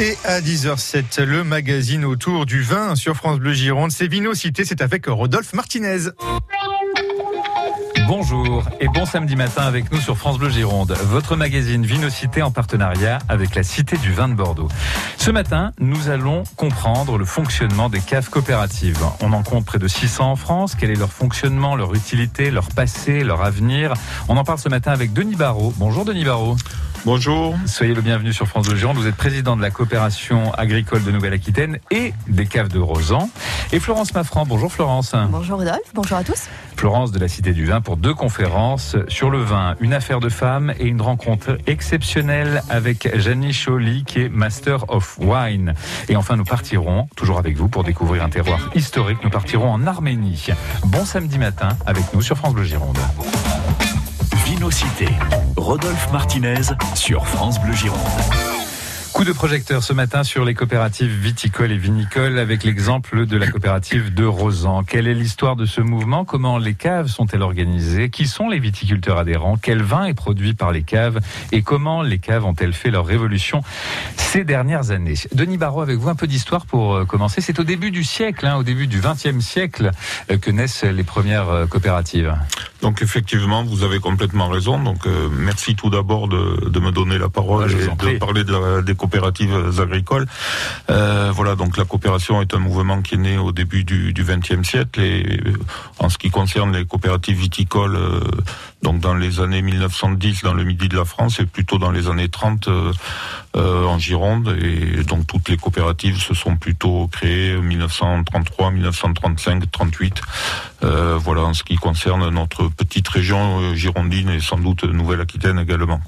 Et à 10h07, le magazine autour du vin sur France Bleu Gironde. C'est Vinocité, c'est avec Rodolphe Martinez. Bonjour et bon samedi matin avec nous sur France Bleu Gironde, votre magazine Vinocité en partenariat avec la Cité du vin de Bordeaux. Ce matin, nous allons comprendre le fonctionnement des caves coopératives. On en compte près de 600 en France. Quel est leur fonctionnement, leur utilité, leur passé, leur avenir? On en parle ce matin avec Denis Barrault. Bonjour Denis Barrault. Bonjour. Soyez le bienvenu sur France Bleu Gironde. Vous êtes président de la coopération agricole de Nouvelle-Aquitaine et des caves de Rosan. Et Florence Maffran. Bonjour Florence. Bonjour Rodolphe. Bonjour à tous. Florence de la Cité du Vin pour deux conférences sur le vin, une affaire de femme et une rencontre exceptionnelle avec Janie Choly qui est Master of Wine. Et enfin, nous partirons, toujours avec vous, pour découvrir un terroir historique. Nous partirons en Arménie. Bon samedi matin avec nous sur France Bleu Gironde. Vinocité. Rodolphe Martinez sur France Bleu Gironde. Coup de projecteur ce matin sur les coopératives viticoles et vinicoles avec l'exemple de la coopérative de Rosan. Quelle est l'histoire de ce mouvement? Comment les caves sont-elles organisées? Qui sont les viticulteurs adhérents? Quel vin est produit par les caves? Et comment les caves ont-elles fait leur révolution ces dernières années? Denis Barrault, avec vous un peu d'histoire pour euh, commencer. C'est au début du siècle, hein, au début du XXe siècle, euh, que naissent les premières euh, coopératives. Donc effectivement, vous avez complètement raison. Donc merci tout d'abord de, de, me donner la parole et de parler de la, des coopératives agricoles. Euh, voilà, donc la coopération est un mouvement qui est né au début du XXe siècle et en ce qui concerne les coopératives viticoles, euh, donc dans les années 1910 dans le midi de la France et plutôt dans les années 30 euh, en Gironde et donc toutes les coopératives se sont plutôt créées 1933, 1935, 38. Euh, voilà en ce qui concerne notre petite région euh, girondine et sans doute Nouvelle-Aquitaine également.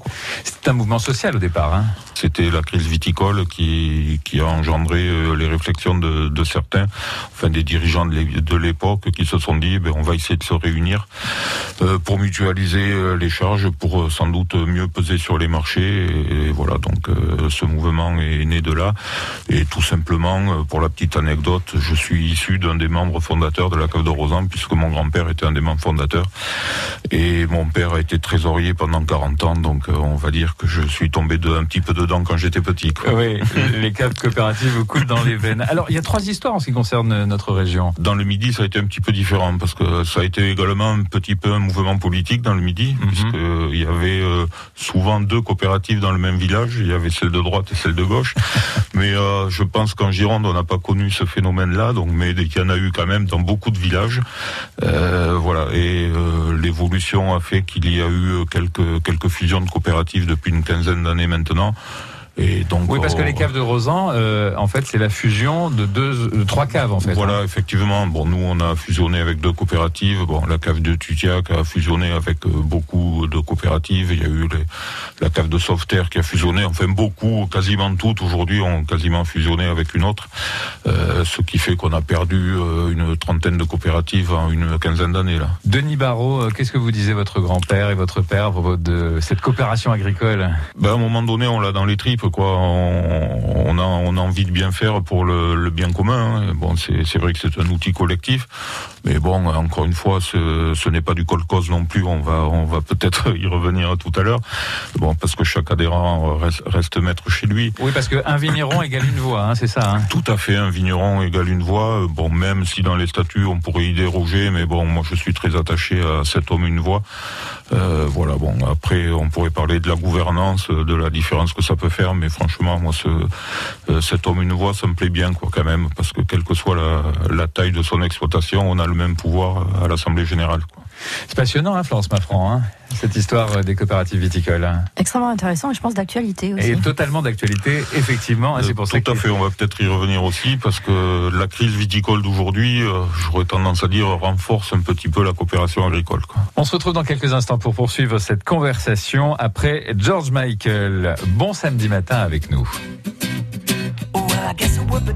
C'est un mouvement social au départ. Hein C'était la crise viticole qui, qui a engendré euh, les réflexions de, de, certains, enfin des dirigeants de l'époque qui se sont dit ben, on va essayer de se réunir pour mutualiser les charges, pour sans doute mieux peser sur les marchés. Et, et voilà donc ce mouvement est né de là. Et tout simplement, pour la petite anecdote, je suis issu d'un des membres fondateurs de la cave de Rosan puisque mon grand-père était un des membres fondateurs. Et mon père a été trésorier pendant 40 ans, donc euh, on va dire que je suis tombé de, un petit peu dedans quand j'étais petit. Quoi. Oui, les caves coopératives coulent dans les veines. Alors, il y a trois histoires en ce qui concerne notre région. Dans le Midi, ça a été un petit peu différent, parce que ça a été également un petit peu un mouvement politique dans le Midi, mm -hmm. puisqu'il y avait euh, souvent deux coopératives dans le même village, il y avait celle de droite et celle de gauche. mais euh, je pense qu'en Gironde, on n'a pas connu ce phénomène-là, donc mais il y en a eu quand même dans beaucoup de villages. Euh, voilà, et euh, l'évolution a fait qu'il y a eu quelques quelques fusions de coopératives depuis une quinzaine d'années maintenant. Et donc, oui, parce que les caves de Rosan, euh, en fait, c'est la fusion de deux, de trois caves, en fait. Voilà, hein. effectivement. Bon, nous, on a fusionné avec deux coopératives. Bon, la cave de Tutiac a fusionné avec euh, beaucoup de coopératives. Il y a eu les, la cave de Sauveterre qui a fusionné. Enfin, beaucoup, quasiment toutes aujourd'hui ont quasiment fusionné avec une autre. Euh, ce qui fait qu'on a perdu euh, une trentaine de coopératives en une quinzaine d'années, là. Denis Barrault, euh, qu'est-ce que vous disait votre grand-père et votre père propos de cette coopération agricole? Ben, À un moment donné, on l'a dans les tripes quoi. On, on, a, on a envie de bien faire pour le, le bien commun. Hein. Bon, c'est vrai que c'est un outil collectif, mais bon, encore une fois, ce, ce n'est pas du colcos non plus. On va, on va peut-être y revenir tout à l'heure. Bon, parce que chaque adhérent reste, reste, maître chez lui. Oui, parce qu'un vigneron égale une voix, hein, c'est ça. Hein. Tout à fait, un vigneron égale une voix. Bon, même si dans les statuts on pourrait y déroger, mais bon, moi je suis très attaché à cet homme une voix. Euh, voilà, bon, après on pourrait parler de la gouvernance, de la différence que ça peut faire, mais franchement, moi, ce, euh, cet homme une voix, ça me plaît bien, quoi, quand même, parce que quelle que soit la taille de son exploitation, on a le même pouvoir à l'Assemblée générale. C'est passionnant, hein, Florence Maffran, hein, cette histoire des coopératives viticoles. Extrêmement intéressant et je pense d'actualité aussi. Et totalement d'actualité, effectivement. c'est pour ça tout à fait, on va peut-être y revenir aussi, parce que la crise viticole d'aujourd'hui, euh, j'aurais tendance à dire, renforce un petit peu la coopération agricole. Quoi. On se retrouve dans quelques instants pour poursuivre cette conversation après George Michael. Bon samedi matin avec nous. Oh, well,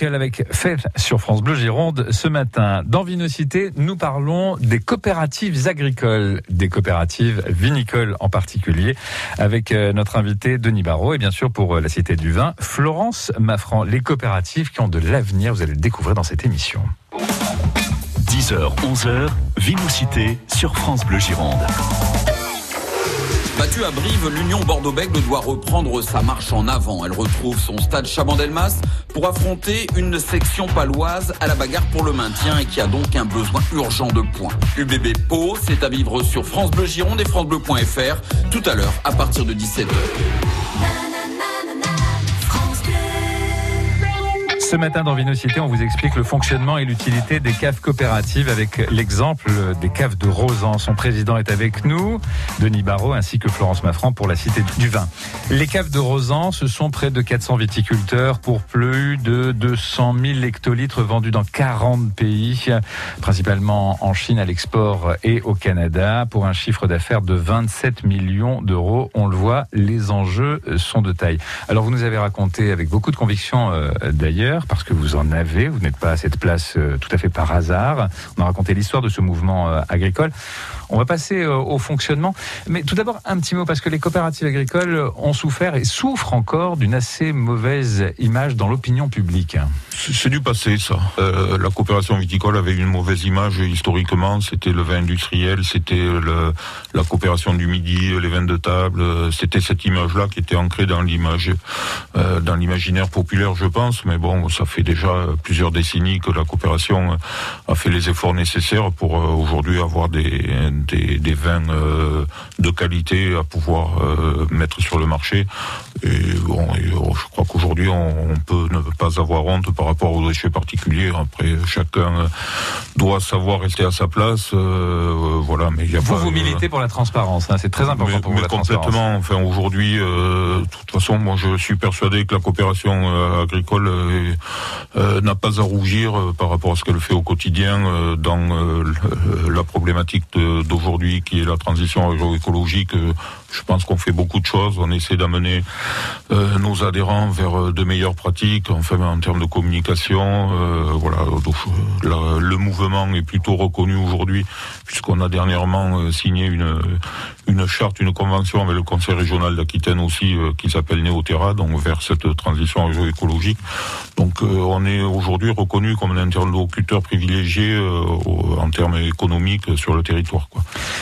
Avec Faith sur France Bleu Gironde ce matin. Dans Vinocité, nous parlons des coopératives agricoles, des coopératives vinicoles en particulier, avec euh, notre invité Denis Barrault et bien sûr pour euh, la Cité du Vin, Florence Maffran. Les coopératives qui ont de l'avenir, vous allez le découvrir dans cette émission. 10h, 11h, Vinocité sur France Bleu Gironde. Battue à Brive, l'Union Bordeaux-Bègles doit reprendre sa marche en avant. Elle retrouve son stade Chabandelmas pour affronter une section paloise à la bagarre pour le maintien et qui a donc un besoin urgent de points. UBB Pau, c'est à vivre sur France Bleu Gironde et francebleu.fr tout à l'heure à partir de 17h. Ce matin dans Vinocité, on vous explique le fonctionnement et l'utilité des caves coopératives avec l'exemple des caves de Rosan. Son président est avec nous, Denis Barrault, ainsi que Florence Maffran pour la Cité du Vin. Les caves de Rosan, ce sont près de 400 viticulteurs pour plus de 200 000 hectolitres vendus dans 40 pays, principalement en Chine à l'export et au Canada, pour un chiffre d'affaires de 27 millions d'euros. On le voit, les enjeux sont de taille. Alors vous nous avez raconté avec beaucoup de conviction euh, d'ailleurs, parce que vous en avez, vous n'êtes pas à cette place euh, tout à fait par hasard. On a raconté l'histoire de ce mouvement euh, agricole. On va passer euh, au fonctionnement. Mais tout d'abord, un petit mot, parce que les coopératives agricoles ont souffert et souffrent encore d'une assez mauvaise image dans l'opinion publique. C'est du passé, ça. Euh, la coopération viticole avait une mauvaise image historiquement. C'était le vin industriel, c'était la coopération du midi, les vins de table. C'était cette image-là qui était ancrée dans l'image, euh, dans l'imaginaire populaire, je pense. Mais bon, ça fait déjà plusieurs décennies que la coopération a fait les efforts nécessaires pour aujourd'hui avoir des, des, des vins euh, de qualité à pouvoir euh, mettre sur le marché. Et bon, et, oh, je crois qu'aujourd'hui, on, on peut ne pas avoir honte par rapport aux déchets particuliers. Après, chacun euh, doit savoir rester à sa place. euh, voilà, mais il y a Vous, pas, vous militez pour la transparence. hein, c'est très important mais, pour vous, mais la transparence. complètement. Enfin, aujourd'hui, de toute façon, moi, je suis persuadé que la coopération agricole n'a pas à rougir par rapport à ce qu'elle fait au quotidien dans la problématique de- d'aujourd'hui, qui est la transition agroécologique. Je pense qu'on fait beaucoup de choses. On essaie d'amener euh, nos adhérents vers euh, de meilleures pratiques, enfin en termes de communication. euh, voilà, le mouvement est plutôt reconnu aujourd'hui, puisqu'on a dernièrement signé une une charte, une convention avec le Conseil régional d'Aquitaine aussi, qui s'appelle Néoterra, donc vers cette transition agroécologique. Donc on est aujourd'hui reconnu comme un interlocuteur privilégié en termes économiques sur le territoire.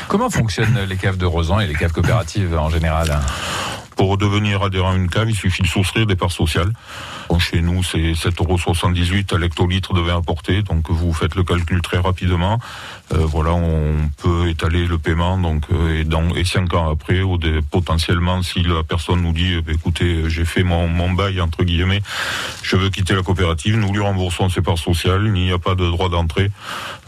Comment fonctionnent les caves de Rosan et les caves coopératives? En général Pour devenir adhérent à une cave, il suffit de souscrire des parts sociales. Chez nous, c'est 7,78 à l'hectolitre de vin apporté, donc vous faites le calcul très rapidement. Euh, voilà, on peut étaler le paiement, donc euh, et, dans, cinq ans après, ou potentiellement, si la personne nous dit, eh écoutez, j'ai fait mon, bail entre guillemets, je veux quitter la coopérative, nous lui remboursons ses parts sociales, il n'y a pas de droit d'entrée.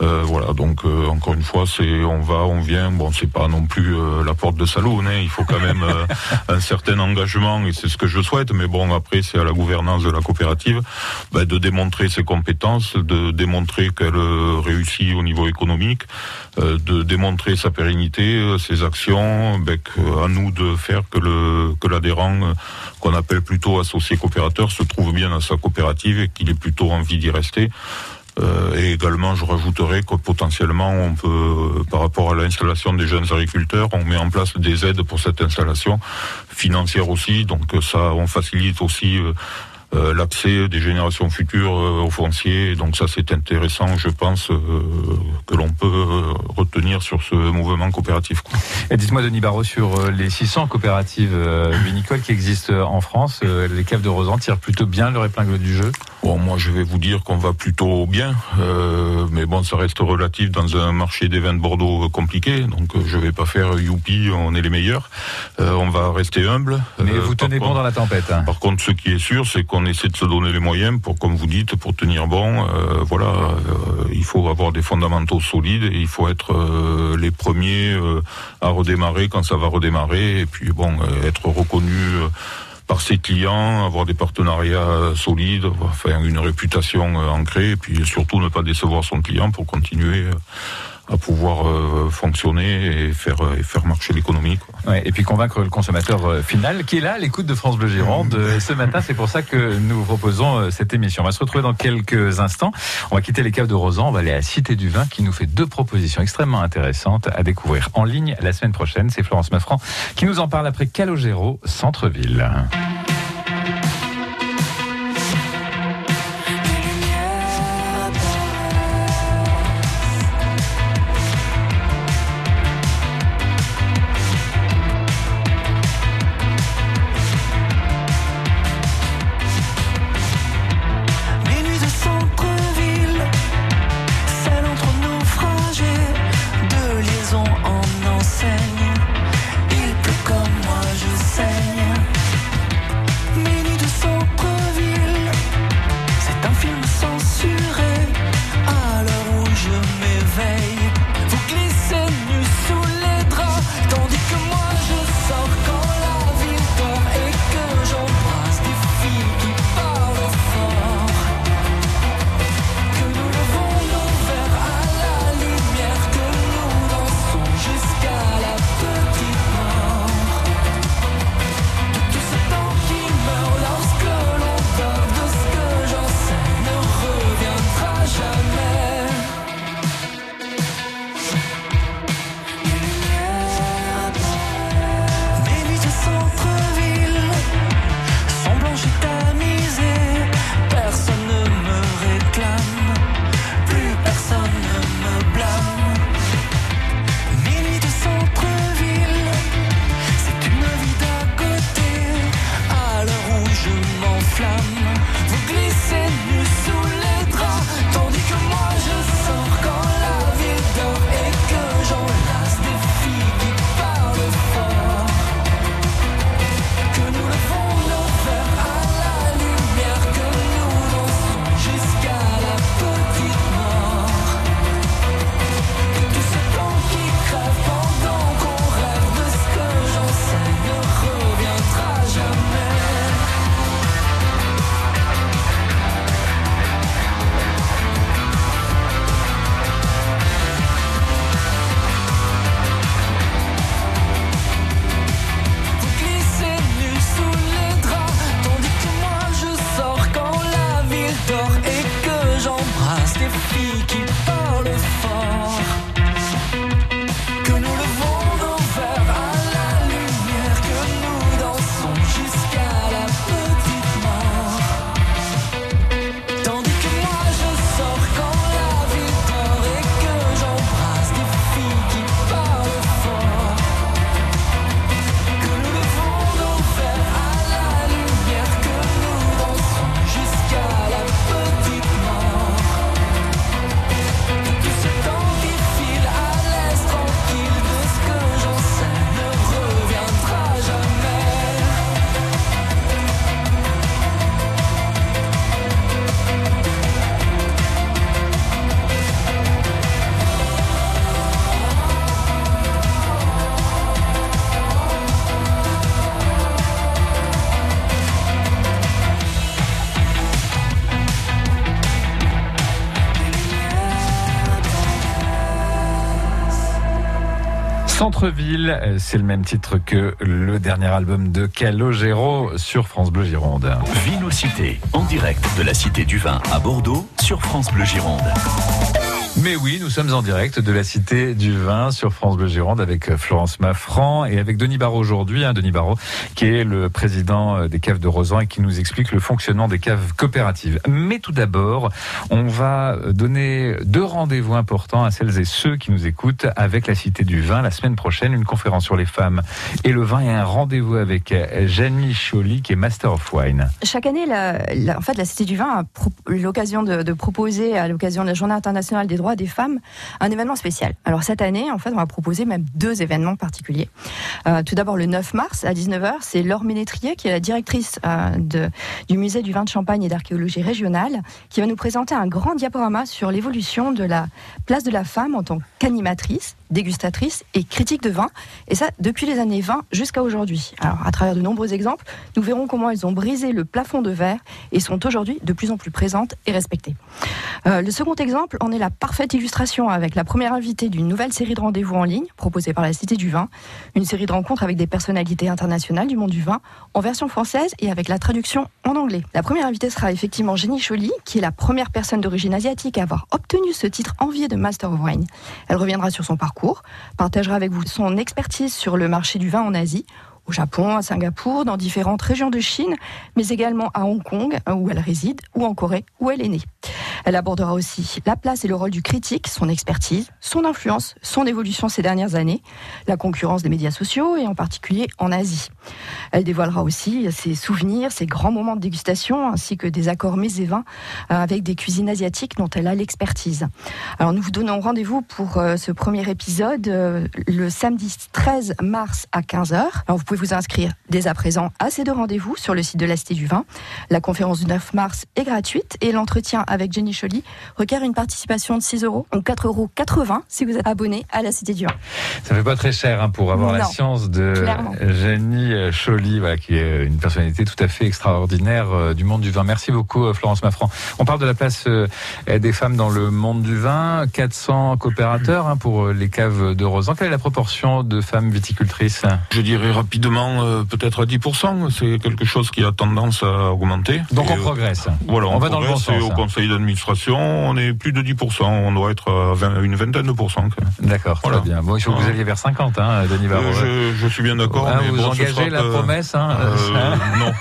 Euh, voilà, donc encore une fois, c'est on va, on vient. Bon, c'est pas non plus la porte de Saloon, hein, il faut quand même un certain engagement et c'est ce que je souhaite. Mais bon, après, c'est à la gouvernance la coopérative ben, de démontrer ses compétences, de démontrer qu'elle euh, réussit au niveau économique, euh, de démontrer sa pérennité, euh, ses actions. Ben, à nous de faire que l'adhérent qu'on appelle plutôt associé coopérateur se trouve bien dans sa coopérative et qu'il ait plutôt envie d'y rester. Et également, je rajouterais que potentiellement, on peut, par rapport à l'installation des jeunes agriculteurs, on met en place des aides pour cette installation financière aussi. Donc ça, on facilite aussi euh, l'accès des générations futures euh, au foncier. Donc ça, c'est intéressant, je pense, euh, que l'on peut euh, sur ce mouvement coopératif. quoi. Et dites-moi, Denis Barrault, sur euh, les 600 coopératives euh, vinicoles qui existent euh, en France, les caves de Rosan tirent plutôt bien leur épingle du jeu? Bon, moi, je vais vous dire qu'on va plutôt bien, euh, mais bon, ça reste relatif dans un marché des vins de Bordeaux compliqué. Donc, euh, je vais pas faire youpi, on est les meilleurs. Euh, on va rester humble. Mais vous tenez bon contre- dans la tempête. hein. Par contre, ce qui est sûr, c'est qu'on essaie de se donner les moyens pour, comme vous dites, pour tenir bon. Voilà, il faut avoir des fondamentaux solides et il faut être euh, les premiers euh, à redémarrer quand ça va redémarrer. Et puis bon, euh, être reconnu. par ses clients, avoir des partenariats solides, une réputation ancrée, et puis surtout ne pas décevoir son client pour continuer à pouvoir euh, fonctionner et faire et faire marcher l'économie. Et puis convaincre le consommateur final qui est là à l'écoute de France Bleu Gironde ce matin. C'est pour ça que nous proposons cette émission. On va se retrouver dans quelques instants. On va quitter les caves de Rosan. On va aller à Cité du Vin qui nous fait deux propositions extrêmement intéressantes à découvrir en ligne la semaine prochaine. C'est Florence Maffran qui nous en parle après Calogero, centre-ville. Centre-ville, euh, c'est le même titre que le dernier album de Calogero sur France Bleu Gironde. Vinocité, en direct de la Cité du Vin à Bordeaux sur France Bleu Gironde. Mais oui, nous sommes en direct de la Cité du Vin sur France Bleu Gironde avec euh, Florence Maffran et avec Denis Barraud aujourd'hui. Hein, Denis Barraud qui est le président euh, des caves de Rosan et qui nous explique le fonctionnement des caves coopératives. Mais tout d'abord, on va donner deux rendez-vous importants à celles et ceux qui nous écoutent avec la Cité du Vin. La semaine prochaine, une conférence sur les femmes et le vin et un rendez-vous avec euh, Jeanne Choli qui est Master of Wine. Chaque année, la, en fait, la Cité du Vin a l'occasion de proposer à l'occasion de la Journée internationale des droits des femmes, un événement spécial. Alors cette année, en fait, on va proposer même deux événements particuliers. Euh, tout d'abord, le 9 mars à 19h, c'est Laure Ménétrier, qui est la directrice euh, de, du musée du vin de Champagne et d'archéologie régionale, qui va nous présenter un grand diaporama sur l'évolution de la place de la femme en tant qu'animatrice dégustatrice et critique de vin, et ça depuis les années 20 jusqu'à aujourd'hui. Alors, à travers de nombreux exemples, nous verrons comment elles ont brisé le plafond de verre et sont aujourd'hui de plus en plus présentes et respectées. Euh, le second exemple en est la parfaite parfaite illustration avec la première invitée d'une nouvelle série de rendez-vous en ligne proposée par la Cité du Vin. Une série de rencontres avec des personnalités internationales du monde du vin en version française et avec la traduction en anglais. La première invitée sera effectivement Jenny Choly, qui est la première personne d'origine asiatique à avoir obtenu ce titre envié de Master of Wine. Elle reviendra sur son parcours, partagera avec vous son expertise sur le marché du vin en Asie au Japon, à Singapour, dans différentes régions de Chine, mais également à Hong Kong, où elle réside, ou en Corée, où elle est née. Elle abordera aussi la place et le rôle du critique, son expertise, son influence, son évolution ces dernières années, la concurrence des médias sociaux et en particulier en Asie. Elle dévoilera aussi ses souvenirs, ses grands moments de dégustation ainsi que des accords mets et vins euh, avec des cuisines asiatiques dont elle a l'expertise. Alors nous vous donnons rendez-vous pour euh, ce premier épisode euh, le samedi 13 mars à 15h. Alors vous pouvez vous inscrire dès à présent à ces deux rendez-vous sur le site de la Cité du Vin. La conférence du 9 mars est gratuite et l'entretien avec Jenny Choly requiert une participation de 6 euros ou 4,80 euros si vous êtes abonné à la Cité du Vin. Ça fait pas très cher hein, pour avoir la science de clairement. Jenny Choly, voilà, qui est une personnalité tout à fait extraordinaire euh, du monde du vin. Merci beaucoup, euh, Florence Maffran. On parle de la place euh, des femmes dans le monde du vin. 400 coopérateurs hein, pour euh, les caves de Rosan. Quelle est la proportion de femmes viticultrices? Je dirais rapidement, euh, peut-être à 10%. C'est quelque chose qui a tendance à augmenter. Donc Et, on euh, progresse. Voilà, On va dans le bon sens, Au hein. conseil d'administration, on est plus de 10%. On doit être à 20 une vingtaine de pourcents. D'accord, Voilà. très bien. Bon, il faut que vous alliez vers 50, hein, Denis Barreau. Euh, je, je suis bien d'accord. Ah, vous bon, engagez la promesse, hein, Euh, Non,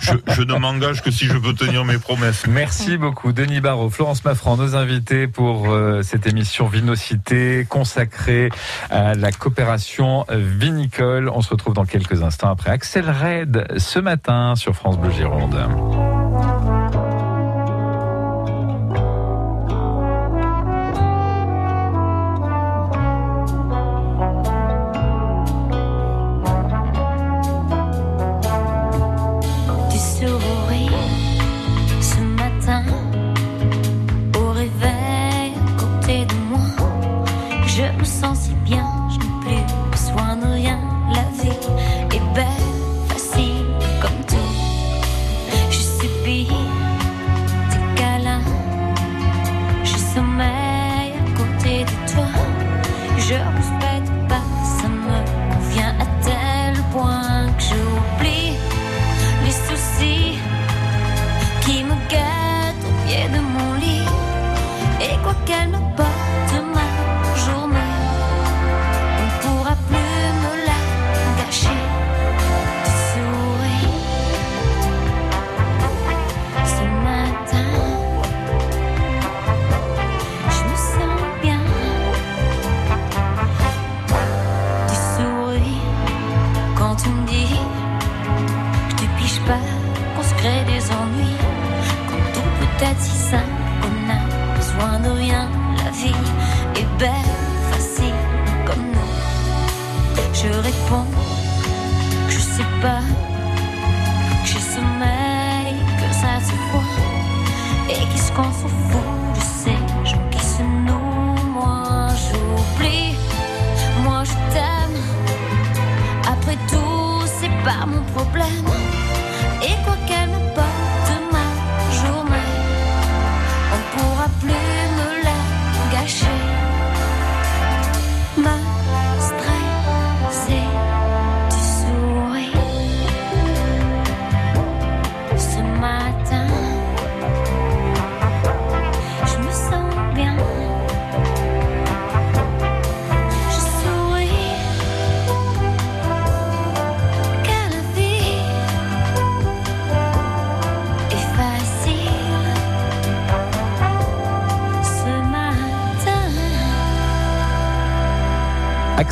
je, je ne m'engage que si je peux tenir mes promesses. Merci beaucoup, Denis Barrault, Florence Maffran, nos invités pour cette émission Vinocité consacrée à la coopération vinicole. On se retrouve dans quelques instants après Axel Red ce matin sur France Bleu Gironde.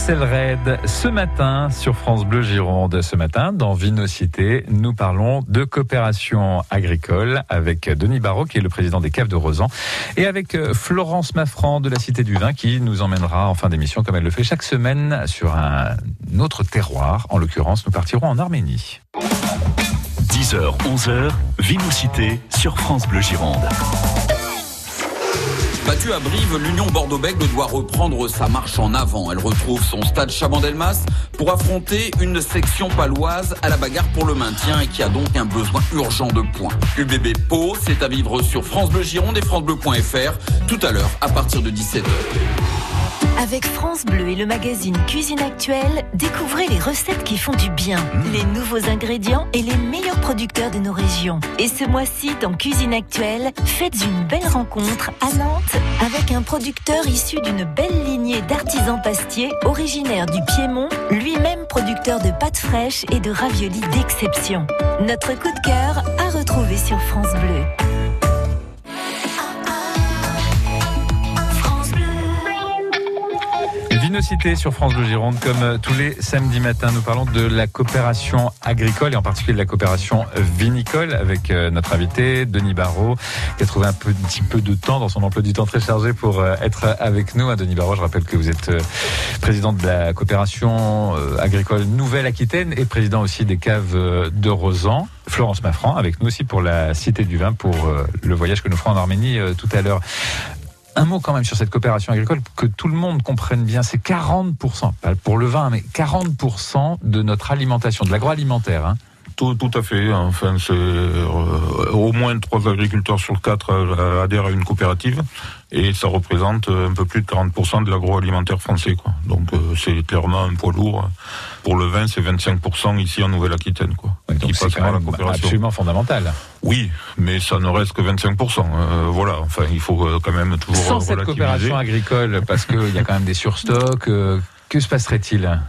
Axel Red, ce matin sur France Bleu Gironde. Ce matin, dans Vinocité, nous parlons de coopération agricole avec Denis Barrault, qui est le président des caves de Rosan, et avec euh, Florence Maffran de la Cité du Vin, qui nous emmènera en fin d'émission, comme elle le fait chaque semaine, sur un autre terroir. En l'occurrence, nous partirons en Arménie. 10h, 11h, Vinocité sur France Bleu Gironde. Battue à Brive, l'Union Bordeaux-Bègles doit reprendre sa marche en avant. Elle retrouve son stade Chabandelmas pour affronter une section paloise à la bagarre pour le maintien et qui a donc un besoin urgent de points. UBB Pau, c'est à vivre sur France Bleu Gironde et francebleu.fr tout à l'heure à partir de 17h. Avec France Bleu et le magazine Cuisine Actuelle, découvrez les recettes qui font du bien, les nouveaux ingrédients et les meilleurs producteurs de nos régions. Et ce mois-ci, dans Cuisine Actuelle, faites une belle rencontre à Nantes avec un producteur issu d'une belle lignée d'artisans pastiers originaire du Piémont, lui-même producteur de pâtes fraîches et de raviolis d'exception. Notre coup de cœur à retrouver sur France Bleu. Vinocité sur France Bleu Gironde, comme euh, tous les samedis matins, nous parlons de la coopération agricole et en particulier de la coopération vinicole avec euh, notre invité Denis Barrault, qui a trouvé un petit peu de temps dans son emploi du temps très chargé pour euh, être avec nous. Hein, Denis Barrault, je rappelle que vous êtes président de la coopération agricole Nouvelle-Aquitaine et président aussi des caves de Rosan. Florence Maffran avec nous aussi pour la Cité du Vin pour le voyage que nous ferons en Arménie tout à l'heure. Un mot quand même sur cette coopération agricole, que tout le monde comprenne bien, c'est 40%, pas pour le vin, mais 40% de notre alimentation, de l'agroalimentaire. Hein. Tout, tout à fait. Enfin, c'est euh, au moins trois agriculteurs sur quatre euh, adhèrent à une coopérative et ça représente euh, un peu plus de 40% de l'agroalimentaire français. Quoi. Donc euh, c'est clairement un poids lourd. Pour le vin, c'est 25% ici en Nouvelle-Aquitaine. Quoi. Ouais, qui donc c'est passe quand même coopération. absolument fondamental. Oui, mais ça ne reste que 25%. Euh, voilà. Enfin, il faut quand même toujours Sans cette coopération agricole, parce qu'il y a quand même des surstocks, que se passerait-il?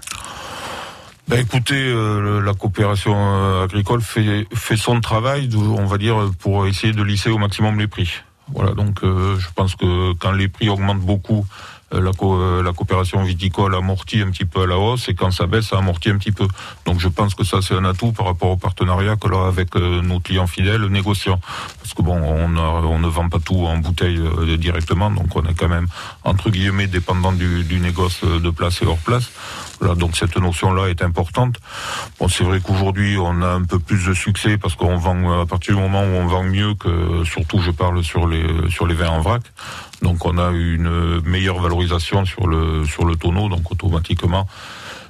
Ben écoutez, euh, la coopération euh, agricole fait, fait son travail, on va dire, pour essayer de lisser au maximum les prix. Voilà, donc euh, je pense que quand les prix augmentent beaucoup, euh, la, euh, la coopération viticole amortit un petit peu à la hausse et quand ça baisse, ça amortit un petit peu. Donc je pense que ça c'est un atout par rapport au partenariat que l'on a avec euh, nos clients fidèles négociants. Parce que bon, on, ne vend pas tout en bouteille euh, directement, donc on est quand même entre guillemets dépendant du, négoce euh, de place et hors place. Donc cette notion-là est importante. Bon, c'est vrai qu'aujourd'hui, on a un peu plus de succès parce qu'on vend à partir du moment où on vend mieux que, surtout, je parle sur les vins en vrac. Donc, on a une meilleure valorisation sur le tonneau. Donc, automatiquement,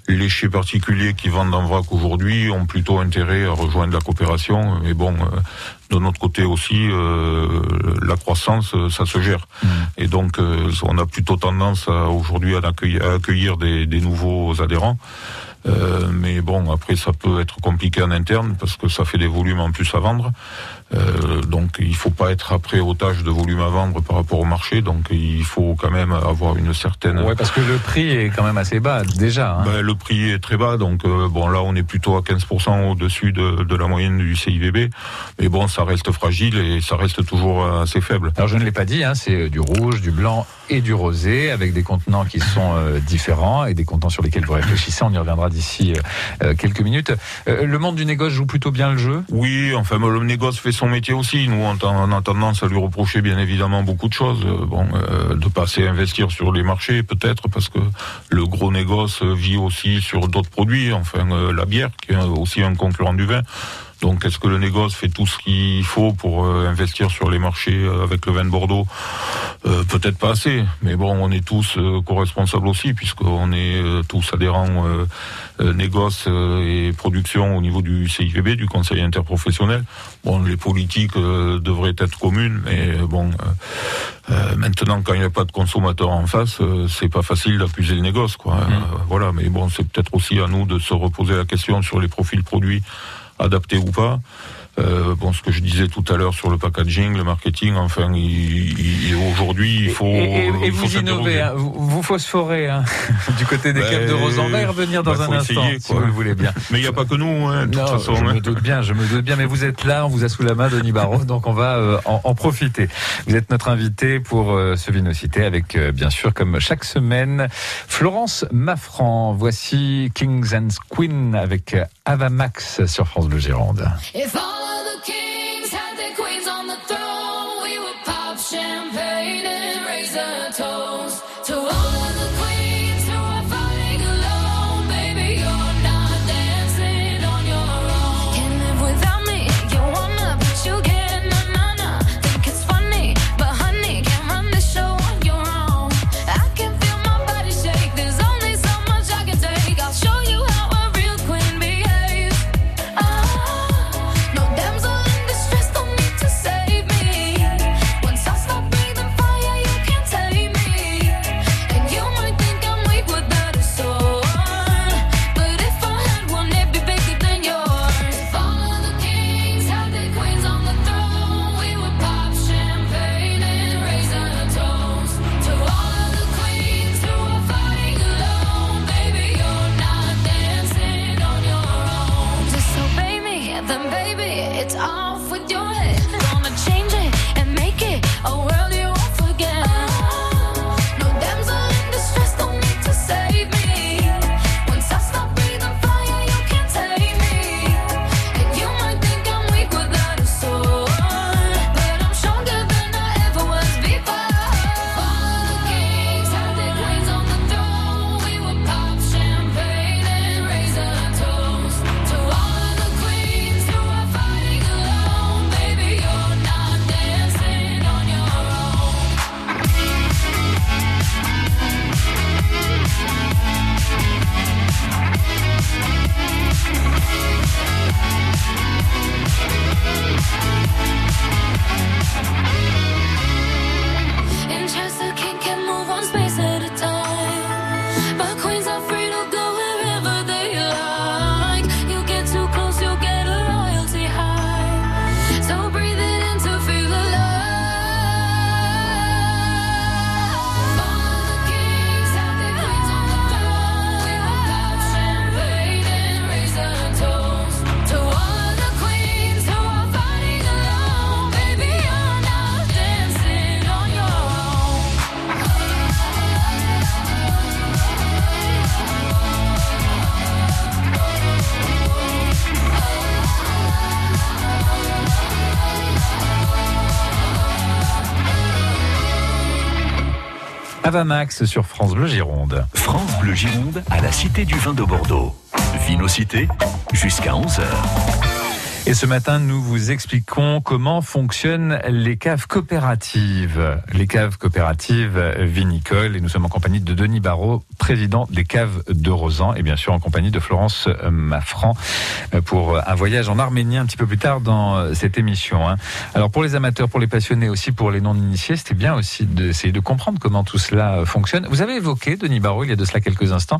les chez particuliers qui vendent en vrac aujourd'hui ont plutôt intérêt à rejoindre la coopération. Mais bon, euh, de notre côté aussi, euh, la croissance, euh, ça se gère. Et donc, euh, on a plutôt tendance aujourd'hui à accueillir, à accueillir des, des nouveaux adhérents. Euh, mais bon, après, ça peut être compliqué en interne parce que ça fait des volumes en plus à vendre. Euh, donc, il faut pas être après otage de volume à vendre par rapport au marché. Donc, il faut quand même avoir une certaine. Ouais, parce que le prix est quand même assez bas déjà. hein. Ben, le prix est très bas, donc euh, bon là on est plutôt à 15% au-dessus de, de la moyenne du CIVB, mais bon ça reste fragile et ça reste toujours assez faible. Alors je ne l'ai pas dit, hein, c'est du rouge, du blanc et du rosé, avec des contenants qui sont euh, différents et des contenants sur lesquels vous réfléchissez. On y reviendra d'ici euh, quelques minutes. Euh, le monde du négoce joue plutôt bien le jeu? Oui, enfin le négoce fait son métier aussi. Nous on, a tendance à lui reprocher bien évidemment beaucoup de choses. Euh, euh, de pas assez investir sur les marchés peut-être parce que le gros négoce vit aussi sur d'autres produits. Enfin euh, la bière qui est aussi un concurrent du vin. Donc, est-ce que le négoce fait tout ce qu'il faut pour euh, investir sur les marchés euh, avec le vin de Bordeaux? Euh, Peut-être pas assez, mais bon, on est tous co-responsables aussi, puisqu'on est tous adhérents négoce et production au niveau du CIVB, du Conseil interprofessionnel. Bon, les politiques devraient être communes, mais bon, maintenant, quand il n'y a pas de consommateurs en face, c'est pas facile d'accuser le négoce, quoi. Euh, voilà, mais bon, c'est peut-être aussi à nous de se reposer la question sur les profils produits adaptés ou pas. Euh, bon, ce que je disais tout à l'heure sur le packaging, le marketing, enfin, il, il- aujourd'hui, il faut. et, et- et il faut vous innovez, s'interroger. hein, vous, vous phosphorez hein, du côté des Ben, caves de. On va y revenir dans bah, un instant, essayer, si vous le voulez bien. Mais il n'y a pas que nous, hein, de toute Non, façon. je hein. me doute bien, je me doute bien, mais vous êtes là, on vous a sous la main, Denis Barrault, donc on va euh, en, en profiter. Vous êtes notre invité pour euh, ce Vinocité avec, euh, bien sûr, comme chaque semaine, Florence Maffran. Voici Kings and Queen avec euh, Ava Max sur France Bleu Gironde. If all of the kings had their queens on the throne, we would pop champagne Avamax sur France Bleu Gironde. France Bleu Gironde à la Cité du Vin de Bordeaux. Vinocité jusqu'à 11h. Et ce matin, nous vous expliquons comment fonctionnent les caves coopératives. Les caves coopératives vinicoles. Et nous sommes en compagnie de Denis Barrault, président des caves de Rosan. Et bien sûr en compagnie de Florence Maffran pour un voyage en Arménie un petit peu plus tard dans cette émission. hein. Alors pour les amateurs, pour les passionnés aussi, pour les non-initiés, c'était bien aussi d'essayer de comprendre comment tout cela fonctionne. Vous avez évoqué, Denis Barrault, il y a de cela quelques instants,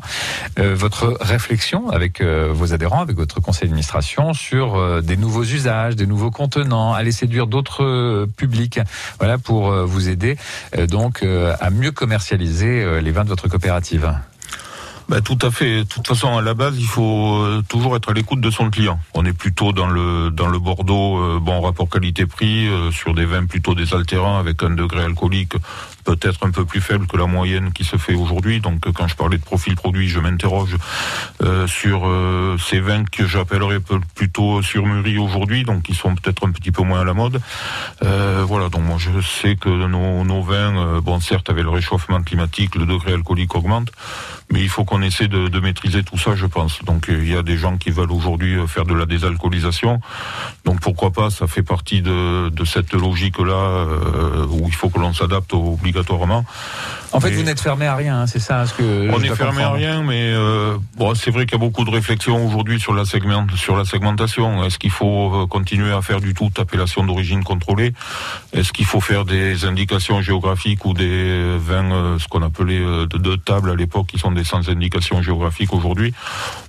euh, votre réflexion avec euh, vos adhérents, avec votre conseil d'administration sur euh, des nouveaux usages, des nouveaux contenants, aller séduire d'autres euh, publics, voilà pour euh, vous aider euh, donc à mieux commercialiser les vins de votre coopérative. Ben, tout à fait. De toute façon, à la base, il faut toujours être à l'écoute de son client. On est plutôt dans le dans Bordeaux, bon rapport qualité-prix, sur des vins plutôt désaltérants avec un degré alcoolique peut-être un peu plus faible que la moyenne qui se fait aujourd'hui. Donc, quand je parlais de profil produit, je m'interroge euh, sur euh, ces vins que j'appellerais plutôt surmûris aujourd'hui, donc qui sont peut-être un petit peu moins à la mode. Euh, voilà, donc moi je sais que nos, vins, bon certes avec le réchauffement climatique, le degré alcoolique augmente, mais il faut qu'on essaie de, maîtriser tout ça, je pense. Donc euh, il y a des gens qui veulent aujourd'hui euh, faire de la désalcoolisation, donc pourquoi pas, ça fait partie de, de cette logique-là euh, où il faut que l'on s'adapte obligatoirement. En fait, Mais- vous n'êtes fermé à rien, hein, c'est ça ce que on est fermé à rien, mais euh, bon, c'est vrai qu'il y a beaucoup de réflexions aujourd'hui sur la segment, sur la segmentation. Est-ce qu'il faut euh, continuer à faire du tout appellation d'origine contrôlée? Est-ce qu'il faut faire des indications géographiques ou des vins, euh, ce qu'on appelait de, de table à l'époque, qui sont des sans indication géographique aujourd'hui?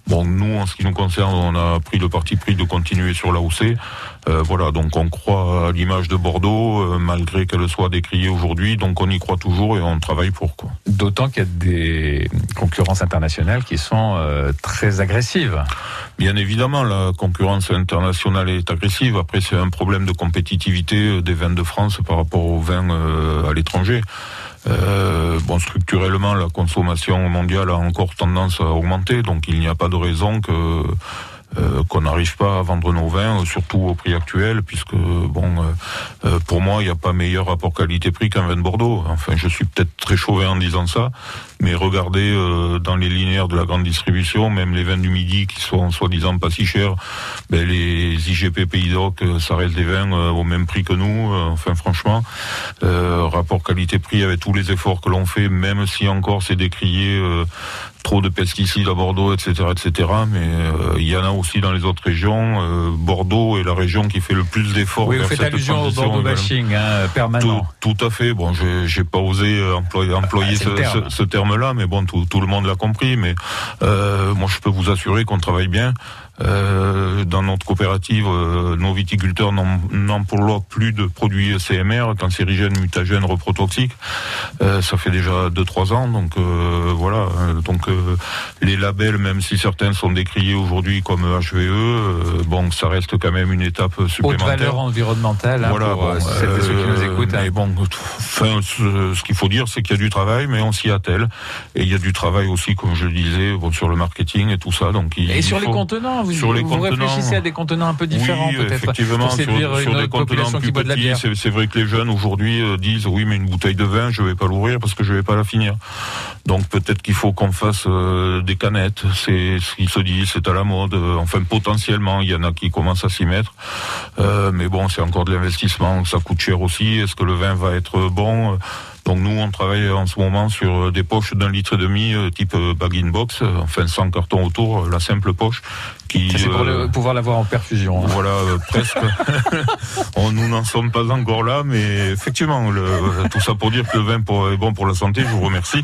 Bon, nous, en ce qui nous concerne, on a pris le parti pris de continuer sur l'AOC. Euh, voilà, donc on croit à l'image de Bordeaux, euh, malgré qu'elle soit décriée aujourd'hui. Donc on y croit toujours et on travaille pour quoi. D'autant qu'il y a des concurrences internationales qui sont euh, très agressives. Bien évidemment, la concurrence internationale est agressive. Après, c'est un problème de compétitivité des vins de France par rapport aux vins à l'étranger. Euh, bon, structurellement, la consommation mondiale a encore tendance à augmenter, donc il n'y a pas de raison que euh, qu'on n'arrive pas à vendre nos vins, surtout au prix actuel, puisque bon, euh, euh, pour moi, il n'y a pas meilleur rapport qualité-prix qu'un vin de Bordeaux. Enfin, je suis peut-être très chauvin en disant ça, mais regardez dans les linéaires de la grande distribution, même les vins du midi qui sont soi-disant pas si chers, ben, les IGP Pays d'Oc, ça reste des vins au même prix que nous. enfin, franchement, rapport qualité-prix avec tous les efforts que l'on fait, même si encore c'est décrié. Trop de pesticides à Bordeaux, etc., etc. Mais euh, il y en a aussi dans les autres régions. Euh, Bordeaux est la région qui fait le plus d'efforts. Oui, vous faites cette allusion au Bordeaux bashing hein, permanent. Tout, tout à fait. Bon, j'ai pas osé euh, employer, employer Ah, c'est ce, terme. ce- ce terme-là, mais bon, tout, tout le monde l'a compris. Mais euh, moi, je peux vous assurer qu'on travaille bien. Euh, dans notre coopérative, euh, nos viticulteurs n'emploient plus de produits CMR, cancérigènes, mutagènes, reprotoxiques. Euh, ça fait déjà 2-3 ans, donc euh, voilà. Donc les labels, même si certains sont décriés aujourd'hui comme HVE, bon, ça reste quand même une étape supplémentaire. Haute valeur environnementale. Hein, voilà, pour, celles et ceux qui nous écoutent. Hein. Mais bon, enfin, ce, ce qu'il faut dire, c'est qu'il y a du travail, mais on s'y attelle. Et il y a du travail aussi, comme je le disais, bon, sur le marketing et tout ça. Donc, il, et sur les contenants, vous, sur les vous réfléchissez à des contenants un peu différents, oui, peut-être. Effectivement, sur, sur des contenants plus petits, c'est vrai que les jeunes aujourd'hui euh, disent oui, mais une bouteille de vin, je vais pas l'ouvrir parce que je vais pas la finir. Donc peut-être qu'il faut qu'on fasse euh, des canettes. C'est ce qu'ils se disent, c'est à la mode. Enfin, potentiellement, il y en a qui commencent à s'y mettre. Euh, mais bon, c'est encore de l'investissement. Ça coûte cher aussi. Est-ce que le vin va être bon? Donc nous, on travaille en ce moment sur euh, des poches d'un litre et demi, euh, type euh, bag-in box, enfin sans carton autour, la simple poche. Qui, c'est pour pouvoir l'avoir en perfusion. Hein. Voilà, presque. on, nous n'en sommes pas encore là, mais effectivement, le, tout ça pour dire que le vin pour, est bon pour la santé, je vous remercie.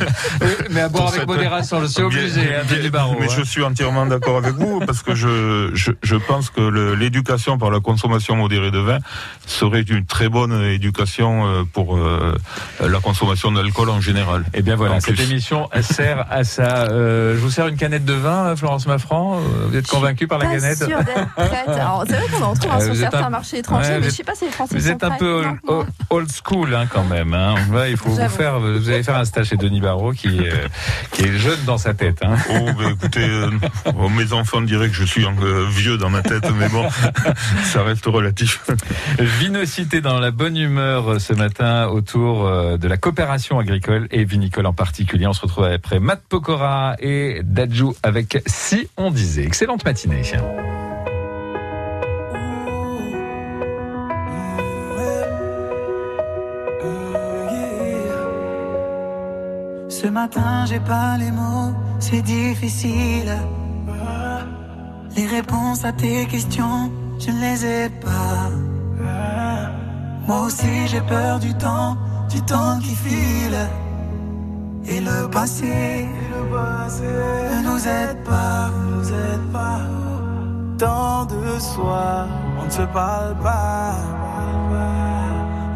mais à boire avec modération, je suis obligé, hein, du barreau, Mais hein. je suis entièrement d'accord avec vous, parce que je, je, je pense que l'éducation par la consommation modérée de vin serait une très bonne éducation pour euh, la consommation d'alcool en général. Et eh bien voilà, cette émission sert à ça. Euh, je vous sers une canette de vin, euh, Florence Maffran. Vous êtes convaincu par la canette c'est vrai qu'on en trouve sur certains marchés étrangers, mais je sais pas si les Français Vous êtes un peu old, school hein, quand même. Hein. il faut vous faire. Vous allez faire un stage chez Denis Barrault qui, qui est jeune dans sa tête. Hein. Oh, bah, écoutez, oh, mes enfants diraient que je suis vieux dans ma tête, mais bon, ça reste relatif. Vinocité dans la bonne humeur ce matin autour euh, de la coopération agricole et vinicole en particulier. On se retrouve après Matt Pokora et Dajou avec Si on disait. Excellente matinée. Ce matin, j'ai pas les mots, c'est difficile. Les réponses à tes questions, je ne les ai pas. Moi aussi, j'ai peur du temps du temps qui file et le passé, ne nous aide pas, nous aide pas. Tant de soi, on ne se parle pas.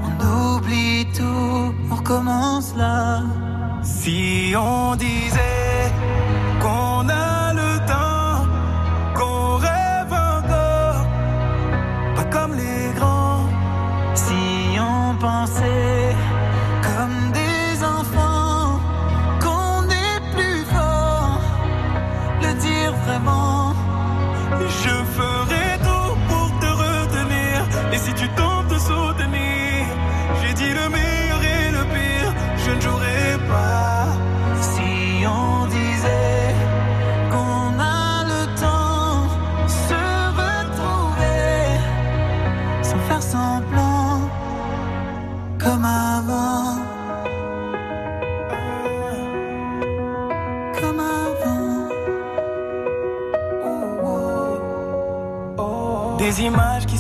On oublie tout, on recommence là. Si on disait qu'on a le temps, qu'on rêve encore, pas comme les grands. Si on pensait Et si tu tentes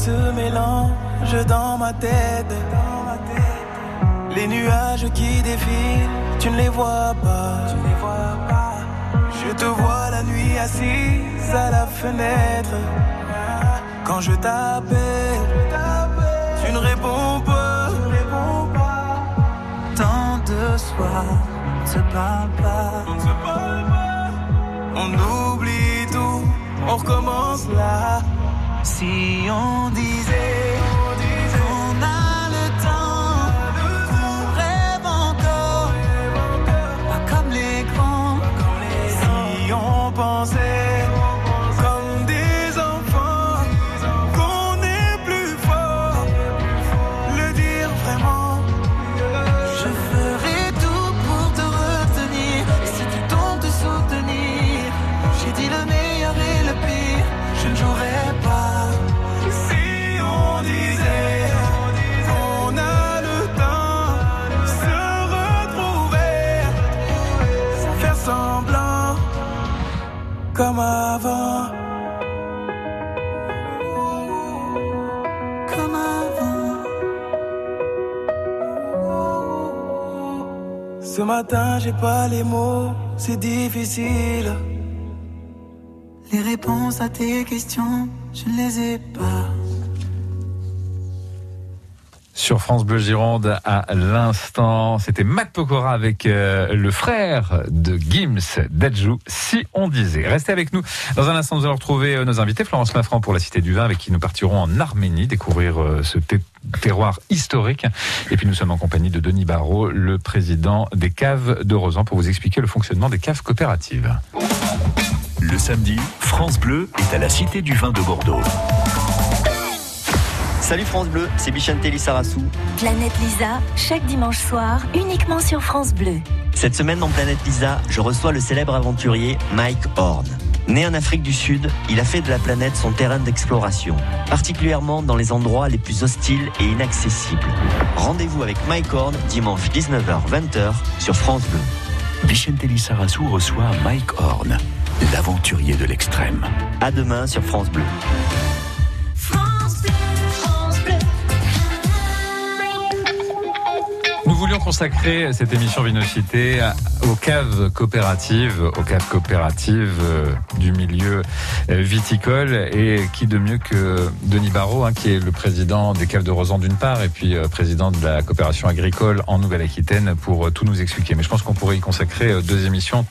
se mélangent dans ma tête. Les nuages qui défilent, tu ne les vois pas. Je te vois la nuit assise à la fenêtre. Quand je t'appelle, tu ne réponds pas. Tant de soirs, on se parle pas. On oublie tout, on recommence là. Si on disait Ce matin, j'ai pas les mots, c'est difficile. Les réponses à tes questions, je ne les ai pas. Sur France Bleu Gironde, à l'instant, c'était Matt Pokora avec euh, le frère de Gims, Dajou, si on disait. Restez avec nous. Dans un instant, nous allons retrouver euh, nos invités, Florence Lafranc pour la Cité du Vin, avec qui nous partirons en Arménie, découvrir euh, ce terroir historique. Et puis nous sommes en compagnie de Denis Barrault, le président des caves de Rosan, pour vous expliquer le fonctionnement des caves coopératives. Le samedi, France Bleu est à la Cité du Vin de Bordeaux. Salut France Bleu, c'est Bichente Lissarassou. Planète Lisa, chaque dimanche soir, uniquement sur France Bleu. Cette semaine dans Planète Lisa, je reçois le célèbre aventurier Mike Horn. Né en Afrique du Sud, il a fait de la planète son terrain d'exploration, particulièrement dans les endroits les plus hostiles et inaccessibles. Rendez-vous avec Mike Horn dimanche 19h-20h sur France Bleu. Vicente Lissarassou reçoit Mike Horn, l'aventurier de l'extrême. À demain sur France Bleu. Voulions consacrer cette émission Vinocité aux caves coopératives, aux caves coopératives euh, du milieu euh, viticole. Et qui de mieux que Denis Barrault, hein, qui est le président des caves de Rosan d'une part, et puis euh, président de la coopération agricole en Nouvelle-Aquitaine, pour tout nous expliquer. Mais je pense qu'on pourrait y consacrer deux émissions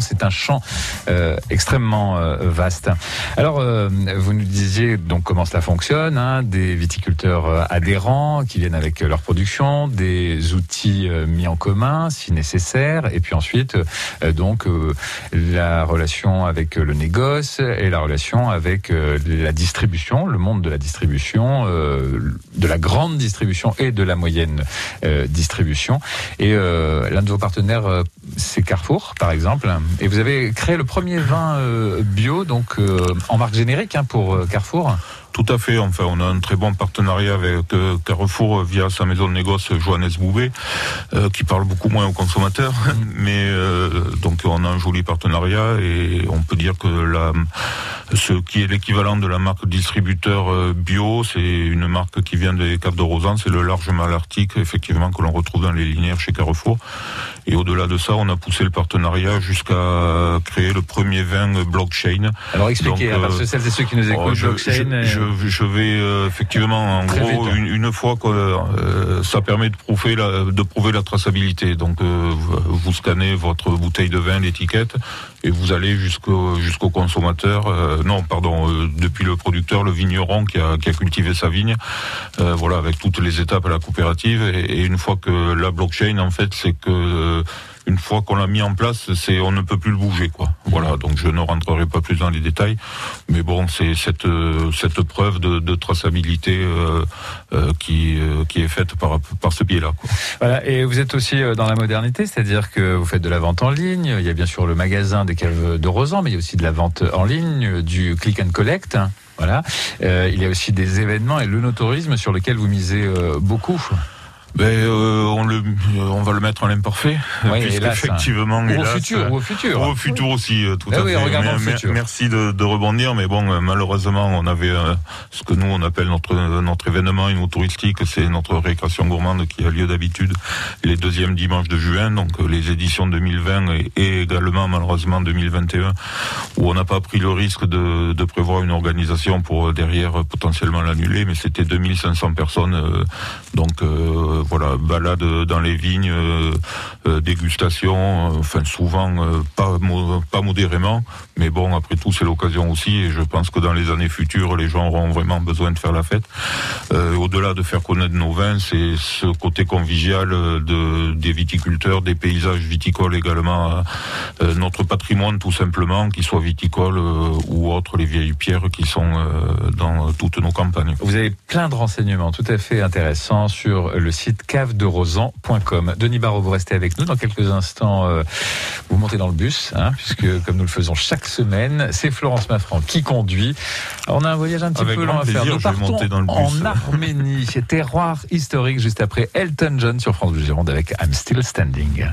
c'est un champ euh, extrêmement euh, vaste. Alors, euh, vous nous disiez donc comment cela fonctionne, hein, des viticulteurs adhérents qui viennent avec leur production, des outils mis en commun si nécessaire, et puis ensuite donc la relation avec le négoce et la relation avec la distribution, le monde de la distribution, de la grande distribution et de la moyenne distribution. Et l'un de vos partenaires, c'est Carrefour, par exemple. Et vous avez créé le premier vin euh, bio, donc euh, en marque générique hein, pour euh, Carrefour. Tout à fait. Enfin, on a un très bon partenariat avec Carrefour via sa maison de négoce Johannes Boubé, qui parle beaucoup moins aux consommateurs. Mm. Mais donc, on a un joli partenariat et on peut dire que la, ce qui est l'équivalent de la marque distributeur bio, c'est une marque qui vient des Caves de Rosan, c'est le large malartic, effectivement, que l'on retrouve dans les linéaires chez Carrefour. Et au-delà de ça, on a poussé le partenariat jusqu'à créer le premier vin blockchain. Alors expliquez, parce que celles et ceux qui nous écoutent, oh, je, blockchain. Je, je, vais euh, effectivement, en gros, une, fois que euh, ça permet de prouver la, de prouver la traçabilité. Donc euh, vous scannez votre bouteille de vin, l'étiquette, et vous allez jusqu'au consommateur. non, pardon, depuis le producteur, le vigneron qui a, cultivé sa vigne. voilà, avec toutes les étapes à la coopérative. Et, une fois que la blockchain, en fait, c'est que euh, une fois qu'on l'a mis en place, on ne peut plus le bouger, quoi. Voilà. Donc je ne rentrerai pas plus dans les détails, mais bon, c'est cette euh, preuve de, traçabilité euh, qui est faite par par ce biais-là. Voilà. Et vous êtes aussi dans la modernité, c'est-à-dire que vous faites de la vente en ligne. Il y a bien sûr le magasin des de Rosan, mais il y a aussi de la vente en ligne, du click and collect. Voilà. il y a aussi des événements et le notourisme sur lequel vous misez beaucoup ben, euh, on, le, on va le mettre en l'imparfait, oui, effectivement, ou au futur, ou au futur, au futur aussi, euh, tout eh à fait. Merci de, de, rebondir, mais bon, euh, malheureusement, on avait ce que nous on appelle notre notre événement une touristique, c'est notre récréation gourmande qui a lieu d'habitude les deuxièmes dimanches de juin, donc les éditions 2020 et, également malheureusement 2021, où on n'a pas pris le risque de, de prévoir une organisation pour derrière potentiellement l'annuler, mais c'était 2500 personnes, donc voilà, balade dans les vignes, euh, euh, dégustation, euh, enfin souvent pas, pas modérément, mais bon, après tout, c'est l'occasion aussi, et je pense que dans les années futures, les gens auront vraiment besoin de faire la fête. Au-delà de faire connaître nos vins, c'est ce côté convivial de, des viticulteurs, des paysages viticoles également, notre patrimoine tout simplement, qu'il soit viticole ou autre, les vieilles pierres qui sont dans toutes nos campagnes. Vous avez plein de renseignements tout à fait intéressants sur le site cave-de-rosan.com. Denis Barrault, vous restez avec nous. Dans quelques instants, euh, vous montez dans le bus, hein, puisque comme nous le faisons chaque semaine, c'est Florence Maffran qui conduit. on a un voyage un petit peu long à faire. Nous partons en Arménie, terroir historique, juste après Elton John sur France Bleu Gironde avec I'm Still Standing.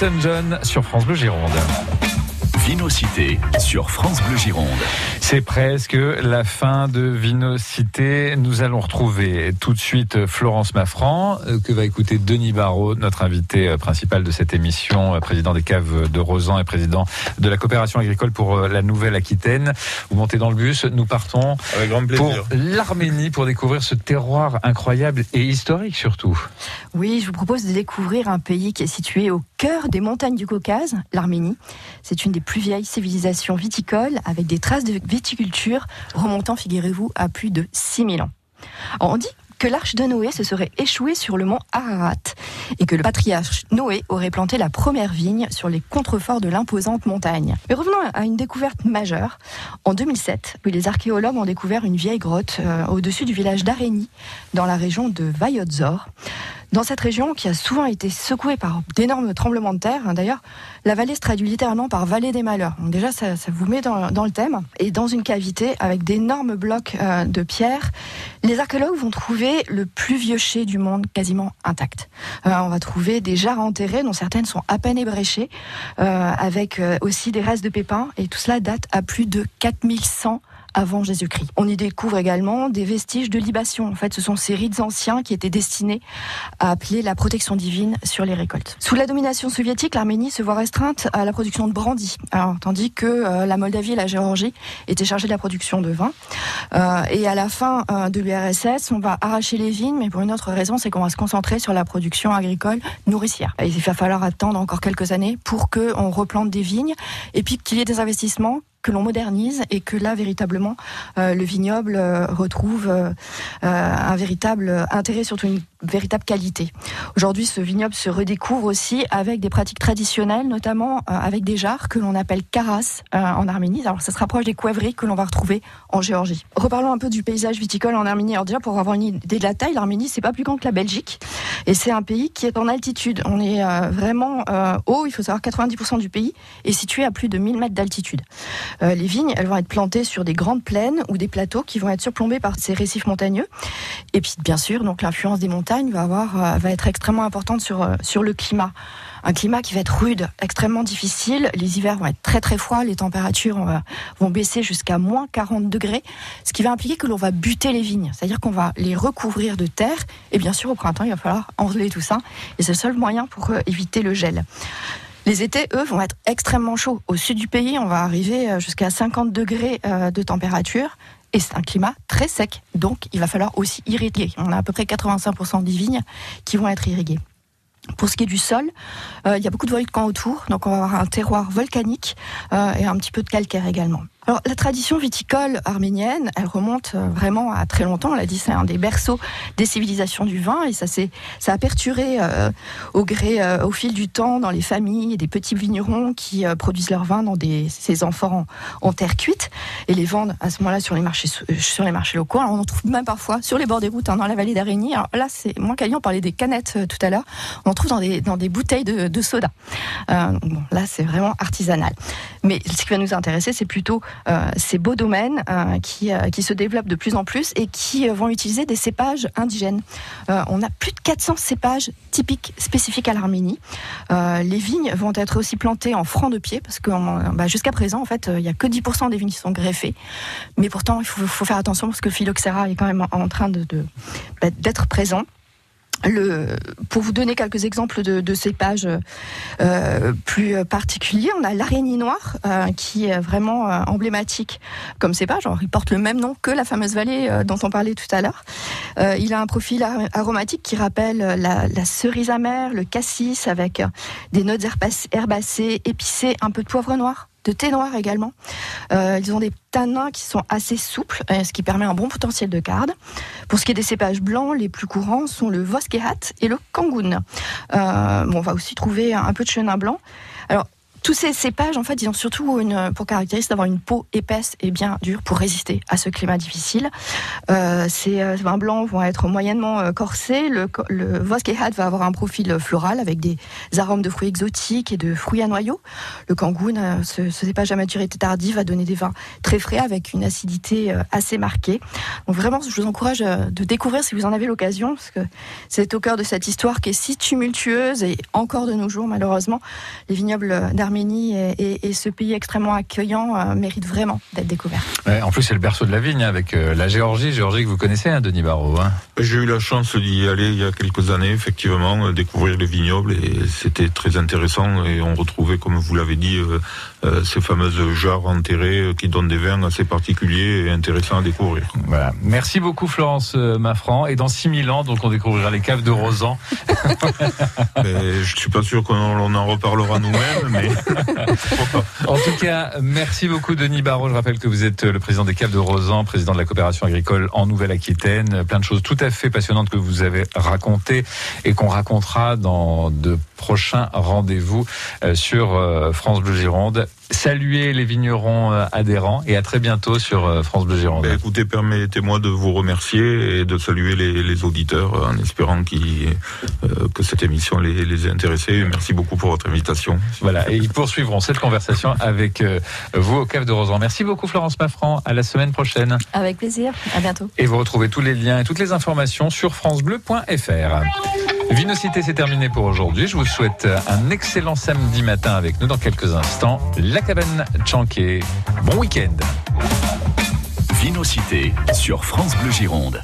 Elton sur France Bleu Gironde. Vinocité sur France Bleu Gironde. C'est presque la fin de Vinocité. Nous allons retrouver tout de suite Florence Maffran, euh, que va écouter Denis Barraud, notre invité euh, principal de cette émission, euh, président des caves de Rosan et président de la coopération agricole pour la Nouvelle-Aquitaine. Vous montez dans le bus, nous partons Avec grand pour l'Arménie pour découvrir ce terroir incroyable et historique surtout. Oui, je vous propose de découvrir un pays qui est situé au cœur des montagnes du Caucase, l'Arménie. C'est une des plus vieilles civilisations viticoles avec des traces de viticulture remontant, figurez-vous, à plus de 6000 ans. On dit que l'arche de Noé se serait échouée sur le mont Ararat et que le patriarche Noé aurait planté la première vigne sur les contreforts de l'imposante montagne. Mais revenons à une découverte majeure. En 2007, les archéologues ont découvert une vieille grotte euh, au-dessus du village d'Areni, dans la région de Vayotzor. Dans cette région qui a souvent été secouée par d'énormes tremblements de terre, hein, d'ailleurs, la vallée se traduit littéralement par vallée des malheurs. Donc déjà, ça, vous met dans, le thème. Et dans une cavité avec d'énormes blocs euh, de pierre, les archéologues vont trouver le plus vieux chai du monde quasiment intact. Euh, on va trouver des jarres enterrées dont certaines sont à peine ébréchées, euh, avec aussi des restes de pépins. Et tout cela date à plus de 4100 avant Jésus-Christ. On y découvre également des vestiges de libation. En fait, ce sont ces rites anciens qui étaient destinés à appeler la protection divine sur les récoltes. Sous la domination soviétique, l'Arménie se voit restreinte à la production de brandy, alors, tandis que euh, la Moldavie et la Géorgie étaient chargées de la production de vin. Euh, et à la fin euh, de l'URSS, on va arracher les vignes, mais pour une autre raison, c'est qu'on va se concentrer sur la production agricole nourricière. Et il va falloir attendre encore quelques années pour qu'on replante des vignes et puis qu'il y ait des investissements que l'on modernise et que là véritablement euh, le vignoble euh, retrouve euh, un véritable intérêt, surtout une véritable qualité. Aujourd'hui, ce vignoble se redécouvre aussi avec des pratiques traditionnelles, notamment avec des jarres que l'on appelle karas en Arménie. Alors ça se rapproche des couèvreries que l'on va retrouver en Géorgie. Reparlons un peu du paysage viticole en Arménie. Alors déjà pour avoir une idée de la taille, l'Arménie c'est pas plus grand que la Belgique et c'est un pays qui est en altitude. On est vraiment haut. Il faut savoir 90% du pays est situé à plus de 1000 mètres d'altitude. Euh, les vignes, elles vont être plantées sur des grandes plaines ou des plateaux qui vont être surplombés par ces récifs montagneux. Et puis, bien sûr, donc l'influence des montagnes va euh, va être extrêmement importante sur euh, sur le climat. Un climat qui va être rude, extrêmement difficile. Les hivers vont être très très froids, les températures va, vont baisser jusqu'à moins 40 degrés, ce qui va impliquer que l'on va buter les vignes, c'est-à-dire qu'on va les recouvrir de terre. Et bien sûr, au printemps, il va falloir enlever tout ça. Et c'est le seul moyen pour euh, éviter le gel. Les étés, eux, vont être extrêmement chauds. Au sud du pays, on va arriver jusqu'à 50 degrés euh, de température. Et c'est un climat très sec. Donc, il va falloir aussi irriguer. On a à peu près 85% des vignes qui vont être irriguées. Pour ce qui est du sol, euh, il y a beaucoup de volcans autour, donc on va avoir un terroir volcanique euh, et un petit peu de calcaire également. Alors la tradition viticole arménienne, elle remonte euh, vraiment à très longtemps. On l'a dit, c'est un des berceaux des civilisations du vin et ça c'est ça a perturé euh, au gré euh, au fil du temps dans les familles des petits vignerons qui euh, produisent leur vin dans des ces amphores en, terre cuite et les vendent à ce moment-là sur les marchés sur les marchés locaux. Alors, on en trouve même parfois sur les bords des routes hein, dans la vallée d'Arigny. Alors là, c'est moins on parlait des canettes tout à l'heure. On en trouve dans des dans des bouteilles de, de soda. bon, là, c'est vraiment artisanal. Mais ce qui va nous intéresser, c'est plutôt euh, ces beaux domaines euh, qui, euh, qui se développent de plus en plus et qui vont utiliser des cépages indigènes. on a plus de 400 cépages typiques spécifiques à l'Arménie. les vignes vont être aussi plantées en franc de pied parce que bah, jusqu'à présent, en fait, il n'y a que 10% des vignes qui sont greffées. Mais pourtant, il faut, faire attention parce que le phylloxéra est quand même en train bah, d'être présent. Le, pour vous donner quelques exemples de, de cépages euh, plus particuliers, on a l'araignée noire euh, qui est vraiment euh, emblématique comme cépage. Il porte le même nom que la fameuse vallée euh, dont on parlait tout à l'heure. Euh, il a un profil aromatique qui rappelle la, la, cerise amère, le cassis avec des notes herbacées, épicées, un peu de poivre noir de thé noir également. Euh, ils ont des tanins qui sont assez souples, ce qui permet un bon potentiel de garde. Pour ce qui est des cépages blancs, les plus courants sont le Voskehat et le Kangoun. Euh, on va aussi trouver un peu de chenin blanc. Alors, tous ces cépages, en fait, ils ont surtout une, pour caractéristique d'avoir une peau épaisse et bien dure pour résister à ce climat difficile. Euh, ces euh, vins blancs vont être moyennement euh, corsés. Le, le Voskehat va avoir un profil floral avec des arômes de fruits exotiques et de fruits à noyaux. Le Kangoun, ce, ce, cépage à maturité tardive, va donner des vins très frais avec une acidité assez marquée. Donc vraiment, je vous encourage de découvrir si vous en avez l'occasion, parce que c'est au cœur de cette histoire qui est si tumultueuse et encore de nos jours, malheureusement, les vignobles et, et, ce pays extrêmement accueillant méritent vraiment d'être découverts. Ouais, en plus, c'est le berceau de la vigne hein, avec la Géorgie, Géorgie que vous connaissez, hein, Denis Barrault. Hein. J'ai eu la chance d'y aller il y a quelques années, effectivement, découvrir les vignobles et c'était très intéressant et on retrouvait, comme vous l'avez dit, euh, euh, ces fameuses jarres enterrées euh, qui donnent des vins assez particuliers et intéressants à découvrir. Voilà. Merci beaucoup Florence Maffran et dans 6000 ans, donc on découvrira les caves de Rosan. je suis pas sûr qu'on en reparlera nous-mêmes, mais en tout cas, merci beaucoup Denis Barrault. Je rappelle que vous êtes le président des caves de Rosan, président de la coopération agricole en Nouvelle-Aquitaine. Plein de choses tout à fait passionnantes que vous avez racontées et qu'on racontera dans de prochains rendez-vous euh, sur euh, France Bleu Gironde. Saluez les vignerons euh, adhérents et à très bientôt sur France Bleu Gironde. Ben, écoutez, permettez-moi de vous remercier et de saluer les, auditeurs en espérant que cette émission les, les ait intéressés. Merci beaucoup pour votre invitation. Voilà, et ils poursuivront cette conversation avec vous au Cave de Rosan. Merci beaucoup Florence Maffran. À la semaine prochaine. Avec plaisir. À bientôt. Et vous retrouvez tous les liens et toutes les informations sur francebleu.fr. Vinocité, c'est terminé pour aujourd'hui. Je vous souhaite un excellent samedi matin avec nous dans quelques instants. La cabane Chanquet. Bon week-end. Vinocité sur France Bleu Gironde.